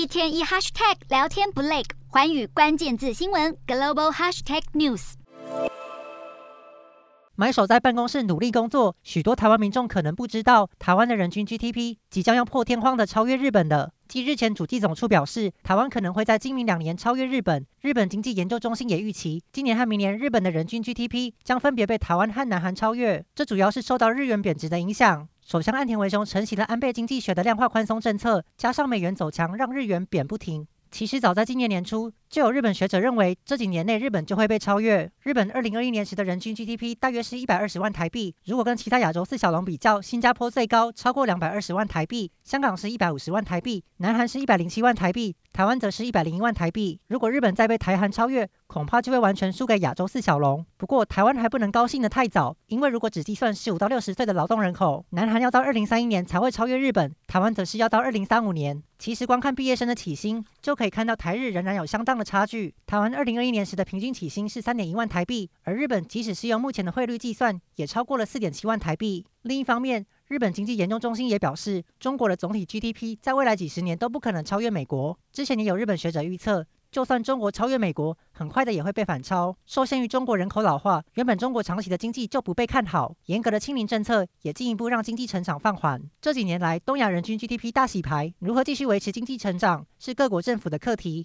一天一 hashtag 聊天不累，环宇关键字新闻 global hashtag news。买手在办公室努力工作，许多台湾民众可能不知道，台湾的人均 GDP 即将要破天荒的超越日本的。继日前主计总处表示，台湾可能会在今明两年超越日本。日本经济研究中心也预期，今年和明年日本的人均 GDP 将分别被台湾和南韩超越。这主要是受到日元贬值的影响。首相岸田文雄承袭了安倍经济学的量化宽松政策，加上美元走强，让日元贬不停。其实早在今年年初，就有日本学者认为，这几年内日本就会被超越。日本二零二一年时的人均 GDP 大约是一百二十万台币。如果跟其他亚洲四小龙比较，新加坡最高，超过两百二十万台币；香港是一百五十万台币；南韩是一百零七万台币；台湾则是一百零一万台币。如果日本再被台韩超越，恐怕就会完全输给亚洲四小龙。不过，台湾还不能高兴得太早，因为如果只计算十五到六十岁的劳动人口，南韩要到二零三一年才会超越日本，台湾则是要到二零三五年。其实，光看毕业生的起薪，就可以看到台日仍然有相当的差距。台湾二零二一年时的平均起薪是三点一万台币，而日本即使是用目前的汇率计算，也超过了四点七万台币。另一方面，日本经济研究中心也表示，中国的总体 GDP 在未来几十年都不可能超越美国。之前也有日本学者预测。就算中国超越美国，很快的也会被反超。受限于中国人口老化，原本中国长期的经济就不被看好。严格的清零政策也进一步让经济成长放缓。这几年来，东亚人均 GDP 大洗牌，如何继续维持经济成长，是各国政府的课题。